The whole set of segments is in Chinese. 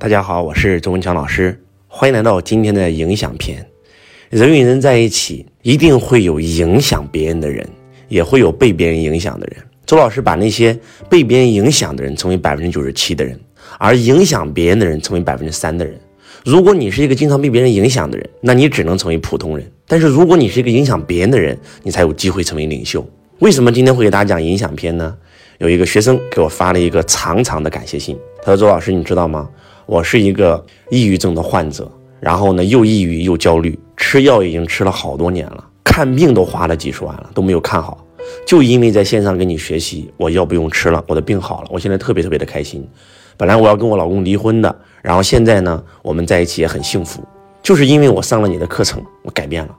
大家好，我是周文强老师，欢迎来到今天的影响篇。人与人在一起，一定会有影响别人的人，也会有被别人影响的人。周老师把那些被别人影响的人称为百分之九十七的人，而影响别人的人成为百分之三的人。如果你是一个经常被别人影响的人，那你只能成为普通人；但是如果你是一个影响别人的人，你才有机会成为领袖。为什么今天会给大家讲影响篇呢？有一个学生给我发了一个长长的感谢信，他说：“周老师，你知道吗？我是一个抑郁症的患者，然后呢又抑郁又焦虑，吃药已经吃了好多年了，看病都花了几十万了，都没有看好。就因为在线上跟你学习，我药不用吃了，我的病好了，我现在特别特别的开心。本来我要跟我老公离婚的，然后现在呢我们在一起也很幸福，就是因为我上了你的课程，我改变了，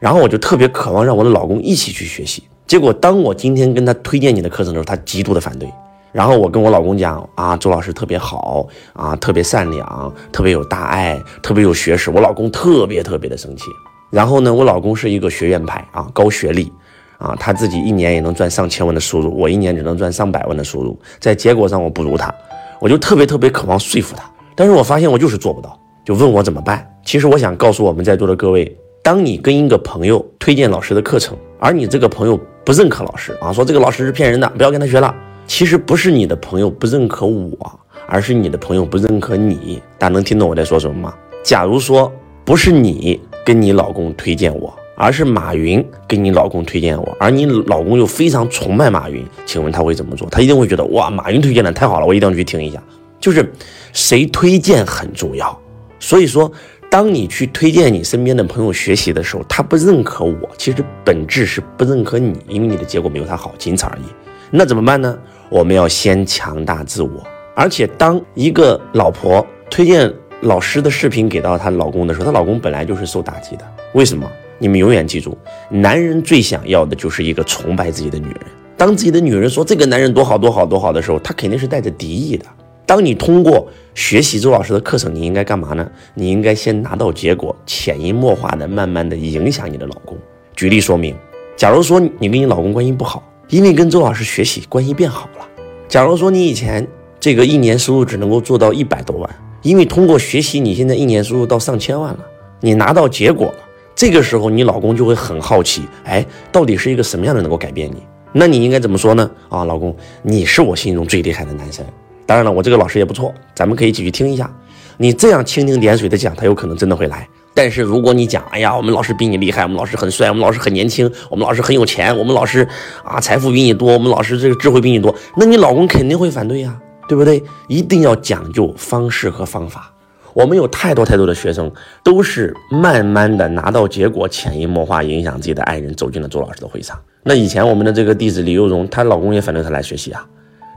然后我就特别渴望让我的老公一起去学习。”结果，当我今天跟他推荐你的课程的时候，他极度的反对。然后我跟我老公讲啊，周老师特别好啊，特别善良，特别有大爱，特别有学识。我老公特别特别的生气。然后呢，我老公是一个学院派啊，高学历啊，他自己一年也能赚上千万的收入，我一年只能赚上百万的收入。在结果上我不如他，我就特别特别渴望说服他，但是我发现我就是做不到，就问我怎么办。其实我想告诉我们在座的各位，当你跟一个朋友推荐老师的课程，而你这个朋友。不认可老师啊，说这个老师是骗人的，不要跟他学了。其实不是你的朋友不认可我，而是你的朋友不认可你。大家能听懂我在说什么吗？假如说不是你跟你老公推荐我，而是马云跟你老公推荐我，而你老公又非常崇拜马云，请问他会怎么做？他一定会觉得哇，马云推荐的太好了，我一定要去听一下。就是谁推荐很重要，所以说。当你去推荐你身边的朋友学习的时候，他不认可我，其实本质是不认可你，因为你的结果没有他好，仅此而已。那怎么办呢？我们要先强大自我。而且，当一个老婆推荐老师的视频给到她老公的时候，她老公本来就是受打击的。为什么？你们永远记住，男人最想要的就是一个崇拜自己的女人。当自己的女人说这个男人多好多好多好的时候，他肯定是带着敌意的。当你通过学习周老师的课程，你应该干嘛呢？你应该先拿到结果，潜移默化的、慢慢的影响你的老公。举例说明，假如说你跟你老公关系不好，因为跟周老师学习，关系变好了。假如说你以前这个一年收入只能够做到一百多万，因为通过学习，你现在一年收入到上千万了，你拿到结果了。这个时候，你老公就会很好奇，哎，到底是一个什么样的能够改变你？那你应该怎么说呢？啊，老公，你是我心中最厉害的男神。当然了，我这个老师也不错，咱们可以继续听一下。你这样蜻蜓点水的讲，他有可能真的会来。但是如果你讲，哎呀，我们老师比你厉害，我们老师很帅，我们老师很年轻，我们老师很有钱，我们老师啊财富比你多，我们老师这个智慧比你多，那你老公肯定会反对呀，对不对？一定要讲究方式和方法。我们有太多太多的学生都是慢慢的拿到结果，潜移默化影响自己的爱人走进了周老师的会场。那以前我们的这个弟子李幼荣，她老公也反对她来学习啊。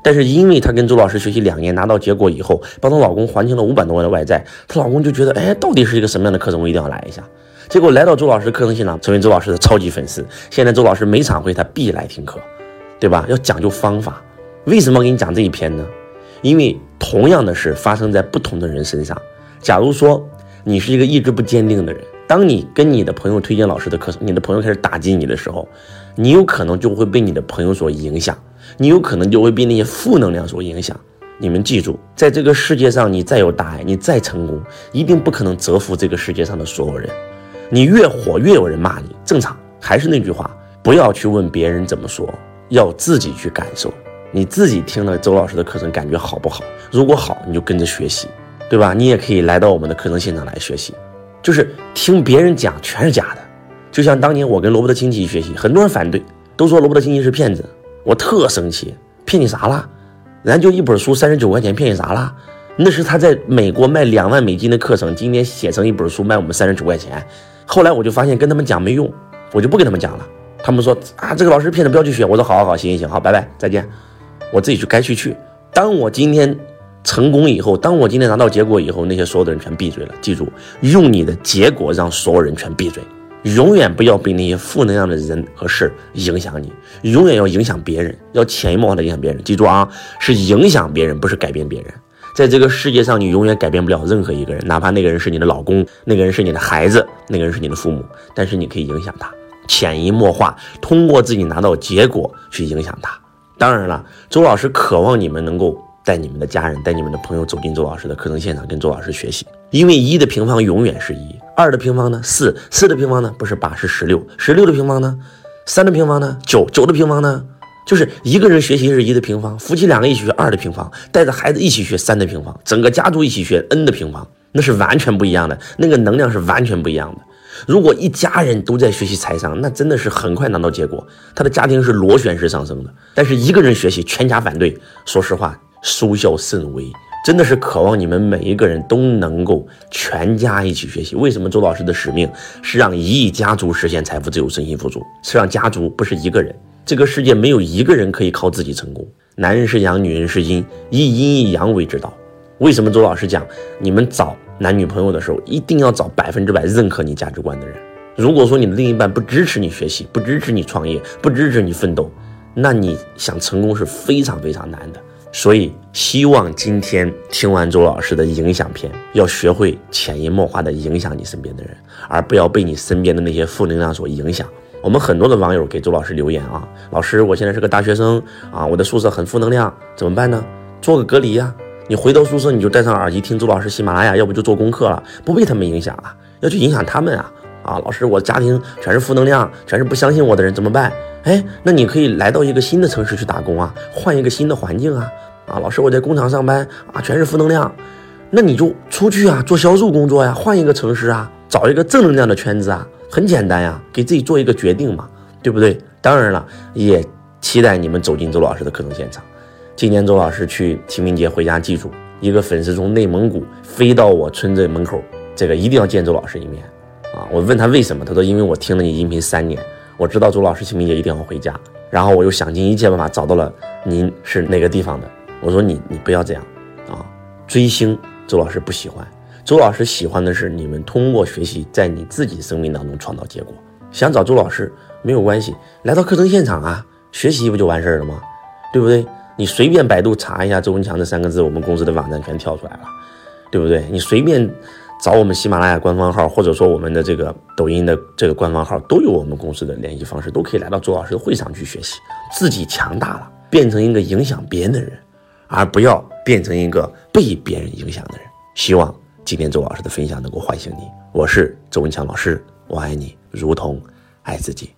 但是因为她跟周老师学习两年，拿到结果以后，帮她老公还清了五百多万的外债，她老公就觉得，哎，到底是一个什么样的课程，我一定要来一下。结果来到周老师课程现场，成为周老师的超级粉丝。现在周老师每场会他必来听课，对吧？要讲究方法。为什么给你讲这一篇呢？因为同样的事发生在不同的人身上。假如说你是一个意志不坚定的人，当你跟你的朋友推荐老师的课程，你的朋友开始打击你的时候，你有可能就会被你的朋友所影响。你有可能就会被那些负能量所影响。你们记住，在这个世界上，你再有大爱，你再成功，一定不可能折服这个世界上的所有人。你越火，越有人骂你，正常。还是那句话，不要去问别人怎么说，要自己去感受。你自己听了周老师的课程，感觉好不好？如果好，你就跟着学习，对吧？你也可以来到我们的课程现场来学习。就是听别人讲全是假的，就像当年我跟罗伯特清崎学习，很多人反对，都说罗伯特清崎是骗子。我特生气，骗你啥了？人家就一本书三十九块钱，骗你啥了？那是他在美国卖两万美金的课程，今天写成一本书卖我们三十九块钱。后来我就发现跟他们讲没用，我就不跟他们讲了。他们说啊，这个老师骗子，不要去学。我说好好好，行行行，好，拜拜，再见。我自己去该去去。当我今天成功以后，当我今天拿到结果以后，那些所有的人全闭嘴了。记住，用你的结果让所有人全闭嘴。永远不要被那些负能量的人和事影响你，永远要影响别人，要潜移默化的影响别人。记住啊，是影响别人，不是改变别人。在这个世界上，你永远改变不了任何一个人，哪怕那个人是你的老公，那个人是你的孩子，那个人是你的父母，但是你可以影响他，潜移默化，通过自己拿到结果去影响他。当然了，周老师渴望你们能够。带你们的家人、带你们的朋友走进周老师的课程现场，跟周老师学习。因为一的平方永远是一，二的平方呢四，四的平方呢不是八是十六，十六的平方呢，三的平方呢九，九的平方呢就是一个人学习是一的平方，夫妻两个一起学二的平方，带着孩子一起学三的平方，整个家族一起学 n 的平方，那是完全不一样的，那个能量是完全不一样的。如果一家人都在学习财商，那真的是很快拿到结果，他的家庭是螺旋式上升的。但是一个人学习，全家反对，说实话，收效甚微。真的是渴望你们每一个人都能够全家一起学习。为什么周老师的使命是让一亿家族实现财富自由、身心富足？是让家族不是一个人，这个世界没有一个人可以靠自己成功。男人是阳，女人是阴，一阴一阳为之道。为什么周老师讲，你们找男女朋友的时候，一定要找百分之百认可你价值观的人。如果说你的另一半不支持你学习，不支持你创业，不支持你奋斗，那你想成功是非常非常难的。所以，希望今天听完周老师的影响篇，要学会潜移默化的影响你身边的人，而不要被你身边的那些负能量所影响。我们很多的网友给周老师留言啊，老师，我现在是个大学生啊，我的宿舍很负能量，怎么办呢？做个隔离呀。你回到宿舍，你就戴上耳机听周老师喜马拉雅，要不就做功课了，不被他们影响了，要去影响他们啊！啊，老师，我家庭全是负能量，全是不相信我的人，怎么办？哎，那你可以来到一个新的城市去打工啊，换一个新的环境啊！啊，老师，我在工厂上班啊，全是负能量，那你就出去啊，做销售工作呀，换一个城市啊，找一个正能量的圈子啊，很简单呀，给自己做一个决定嘛，对不对？当然了，也期待你们走进周老师的课程现场。今年周老师去清明节回家祭祖，一个粉丝从内蒙古飞到我村子门口，这个一定要见周老师一面啊！我问他为什么，他说因为我听了你音频三年，我知道周老师清明节一定要回家，然后我又想尽一切办法找到了您是哪个地方的。我说你你不要这样啊！追星周老师不喜欢，周老师喜欢的是你们通过学习在你自己生命当中创造结果。想找周老师没有关系，来到课程现场啊，学习不就完事儿了吗？对不对？你随便百度查一下“周文强”这三个字，我们公司的网站全跳出来了，对不对？你随便找我们喜马拉雅官方号，或者说我们的这个抖音的这个官方号，都有我们公司的联系方式，都可以来到周老师的会上去学习。自己强大了，变成一个影响别人的人，而不要变成一个被别人影响的人。希望今天周老师的分享能够唤醒你。我是周文强老师，我爱你如同爱自己。